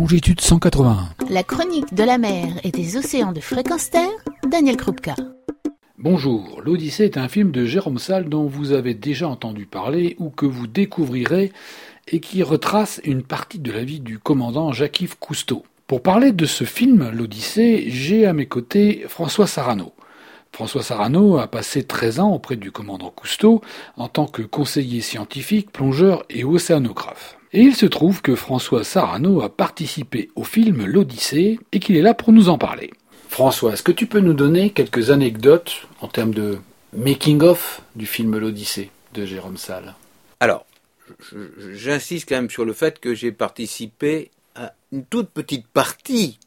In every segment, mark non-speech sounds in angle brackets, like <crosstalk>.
longitude 181. La chronique de la mer et des océans de fréquence terre, Daniel Krupka. Bonjour, l'Odyssée est un film de Jérôme Salle dont vous avez déjà entendu parler ou que vous découvrirez et qui retrace une partie de la vie du commandant Jacques-Yves Cousteau. Pour parler de ce film, l'Odyssée, j'ai à mes côtés François Sarano. François Sarano a passé 13 ans auprès du commandant Cousteau en tant que conseiller scientifique, plongeur et océanographe. Et il se trouve que François Sarano a participé au film L'Odyssée et qu'il est là pour nous en parler. François, est-ce que tu peux nous donner quelques anecdotes en termes de making-of du film L'Odyssée de Jérôme Salle? Alors, j'insiste quand même sur le fait que j'ai participé à une toute petite partie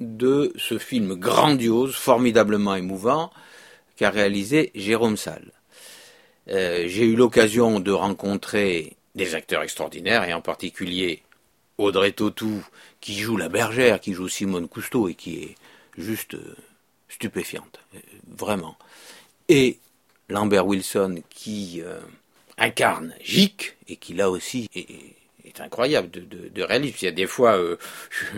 de ce film grandiose, formidablement émouvant, qu'a réalisé Jérôme Salle. Euh, j'ai eu l'occasion de rencontrer des acteurs extraordinaires, et en particulier Audrey Tautou, qui joue la bergère, qui joue Simone Cousteau, et qui est juste euh, stupéfiante, euh, vraiment. Et Lambert Wilson, qui incarne Jic, et qui là aussi est, incroyable de, de, réalisme. Il y a des fois, euh,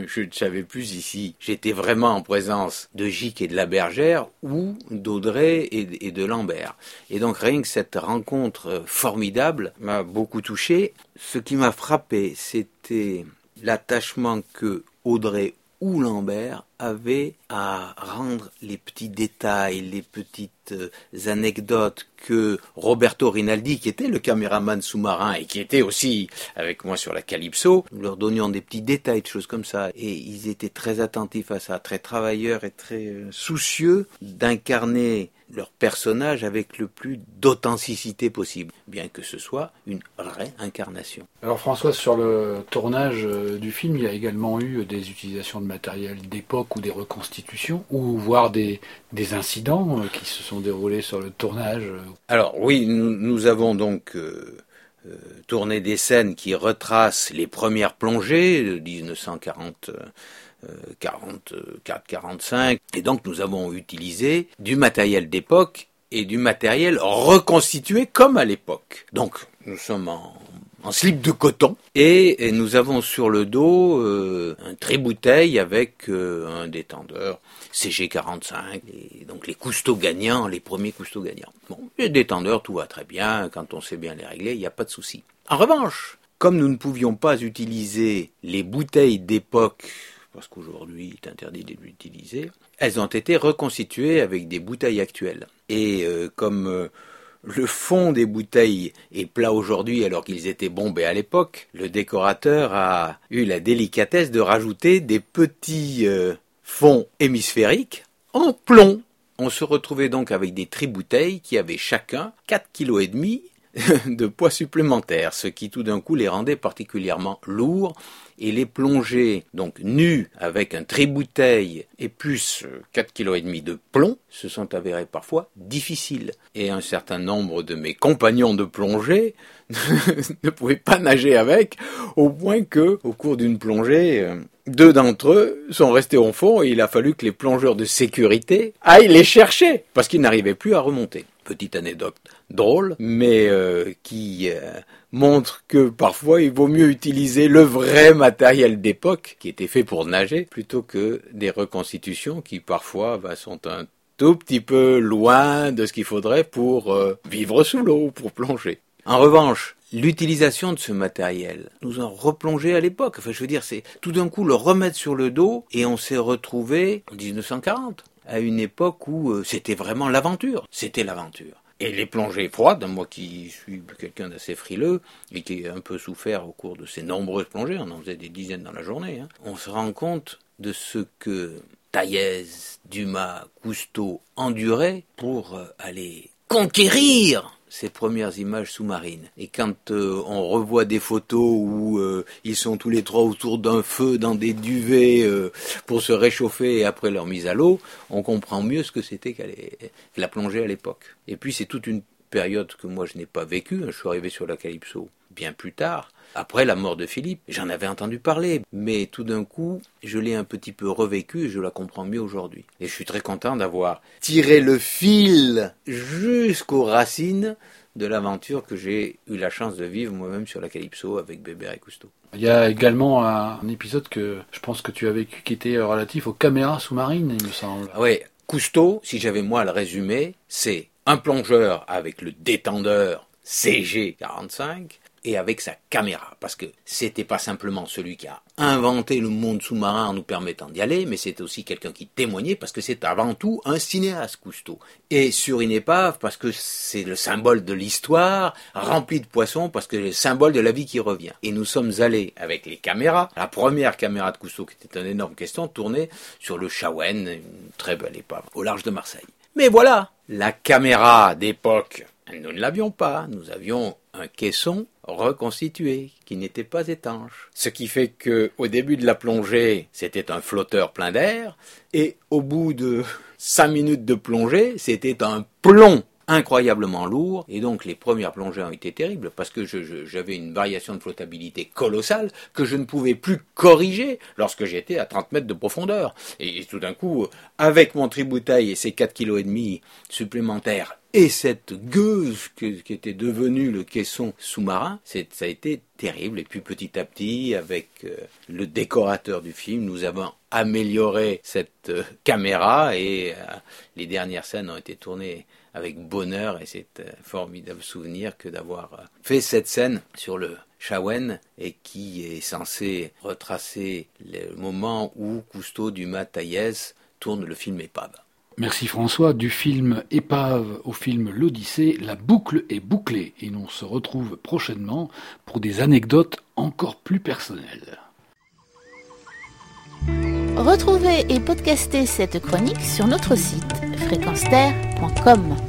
je, ne savais plus ici, j'étais vraiment en présence de Gic et de la Bergère ou d'Audrey et, de Lambert. Et donc rien que cette rencontre euh, formidable m'a beaucoup touché. Ce qui m'a frappé, c'était l'attachement que Audrey où Lambert avait à rendre les petits détails, les petites euh, anecdotes que Roberto Rinaldi, qui était le caméraman sous-marin et qui était aussi avec moi sur la Calypso, nous leur donnions des petits détails, de choses comme ça. Et ils étaient très attentifs à ça, très travailleurs et très euh, soucieux d'incarner leur personnage avec le plus d'authenticité possible, bien que ce soit une réincarnation. Alors François, sur le tournage euh, du film, il y a également eu des utilisations de matériel d'époque ou des reconstitutions, ou voire des, des incidents euh, qui se sont déroulés sur le tournage. Alors oui, nous, avons donc... Euh, tourné des scènes qui retracent les premières plongées de 1940 44, 45. Et donc nous avons utilisé du matériel d'époque et du matériel reconstitué comme à l'époque. Donc nous sommes en, slip de coton et, nous avons sur le dos euh, un tribouteille avec euh, un détendeur CG45 et donc les cousteaux gagnants, les premiers cousteaux gagnants. Bon, les détendeurs tout va très bien quand on sait bien les régler, il n'y a pas de souci. En revanche, comme nous ne pouvions pas utiliser les bouteilles d'époque parce qu'aujourd'hui il est interdit de l'utiliser, elles ont été reconstituées avec des bouteilles actuelles. Et euh, comme euh, le fond des bouteilles est plat aujourd'hui alors qu'ils étaient bombés à l'époque, le décorateur a eu la délicatesse de rajouter des petits euh, fonds hémisphériques en plomb. On se retrouvait donc avec des tri-bouteilles qui avaient chacun 4,5 kg <laughs> de poids supplémentaire, ce qui tout d'un coup les rendait particulièrement lourds et les plonger donc nus avec un tribouteille et plus 4 kg et demi de plomb se sont avérés parfois difficiles. Et un certain nombre de mes compagnons de plongée <laughs> ne pouvaient pas nager avec, au point que, au cours d'une plongée, euh, deux d'entre eux sont restés au fond et il a fallu que les plongeurs de sécurité aillent les chercher parce qu'ils n'arrivaient plus à remonter petite anecdote drôle, mais euh, qui euh, montre que parfois il vaut mieux utiliser le vrai matériel d'époque qui était fait pour nager plutôt que des reconstitutions qui parfois bah, sont un tout petit peu loin de ce qu'il faudrait pour euh, vivre sous l'eau, pour plonger. En revanche, l'utilisation de ce matériel nous a replongé à l'époque. Enfin, je veux dire, c'est tout d'un coup le remettre sur le dos et on s'est retrouvé en 1940 à une époque où euh, c'était vraiment l'aventure. C'était l'aventure. Et les plongées froides, moi qui suis quelqu'un d'assez frileux et qui a un peu souffert au cours de ces nombreuses plongées, on en faisait des dizaines dans la journée, hein, on se rend compte de ce que Taillez, Dumas, Cousteau enduraient pour euh, aller conquérir ces premières images sous-marines. Et quand euh, on revoit des photos où euh, ils sont tous les trois autour d'un feu dans des duvets euh, pour se réchauffer après leur mise à l'eau, on comprend mieux ce que c'était que la plongée à l'époque. Et puis c'est toute une période que moi je n'ai pas vécue. Je suis arrivé sur la Calypso bien plus tard, après la mort de Philippe. J'en avais entendu parler, mais tout d'un coup, je l'ai un petit peu revécu et je la comprends mieux aujourd'hui. Et je suis très content d'avoir tiré le fil jusqu'aux racines de l'aventure que j'ai eu la chance de vivre moi-même sur la Calypso avec Bébert et Cousteau. Il y a également un épisode que je pense que tu as vécu qui était relatif aux caméras sous-marines, il me semble. Ah oui, Cousteau, si j'avais moi à le résumer, c'est un plongeur avec le détendeur CG45 et avec sa caméra. Parce que c'était pas simplement celui qui a inventé le monde sous-marin en nous permettant d'y aller, mais c'est aussi quelqu'un qui témoignait parce que c'est avant tout un cinéaste Cousteau. Et sur une épave parce que c'est le symbole de l'histoire, rempli de poissons parce que c'est le symbole de la vie qui revient. Et nous sommes allés avec les caméras, la première caméra de Cousteau qui était un énorme question, tournée sur le Chawen, une très belle épave, au large de Marseille. Mais voilà, la caméra d'époque, nous ne l'avions pas, nous avions un caisson reconstitué, qui n'était pas étanche. Ce qui fait que, au début de la plongée, c'était un flotteur plein d'air, et au bout de cinq minutes de plongée, c'était un plomb incroyablement lourd, et donc les premières plongées ont été terribles, parce que j'avais une variation de flottabilité colossale que je ne pouvais plus corriger lorsque j'étais à 30 mètres de profondeur. Et, tout d'un coup, avec mon tribouteil et ses 4 kg supplémentaires, et cette gueuse qui était devenue le caisson sous-marin, ça a été terrible. Et puis petit à petit, avec euh, le décorateur du film, nous avons amélioré cette euh, caméra et euh, les dernières scènes ont été tournées avec bonheur et c'est un formidable souvenir que d'avoir fait cette scène sur le Chawen et qui est censé retracer le moment où Cousteau Dumas Taillès tourne le film Épave. Merci François. Du film Épave au film L'Odyssée, la boucle est bouclée et l'on se retrouve prochainement pour des anecdotes encore plus personnelles. Retrouvez et podcastez cette chronique sur notre site fréquenceterre.com.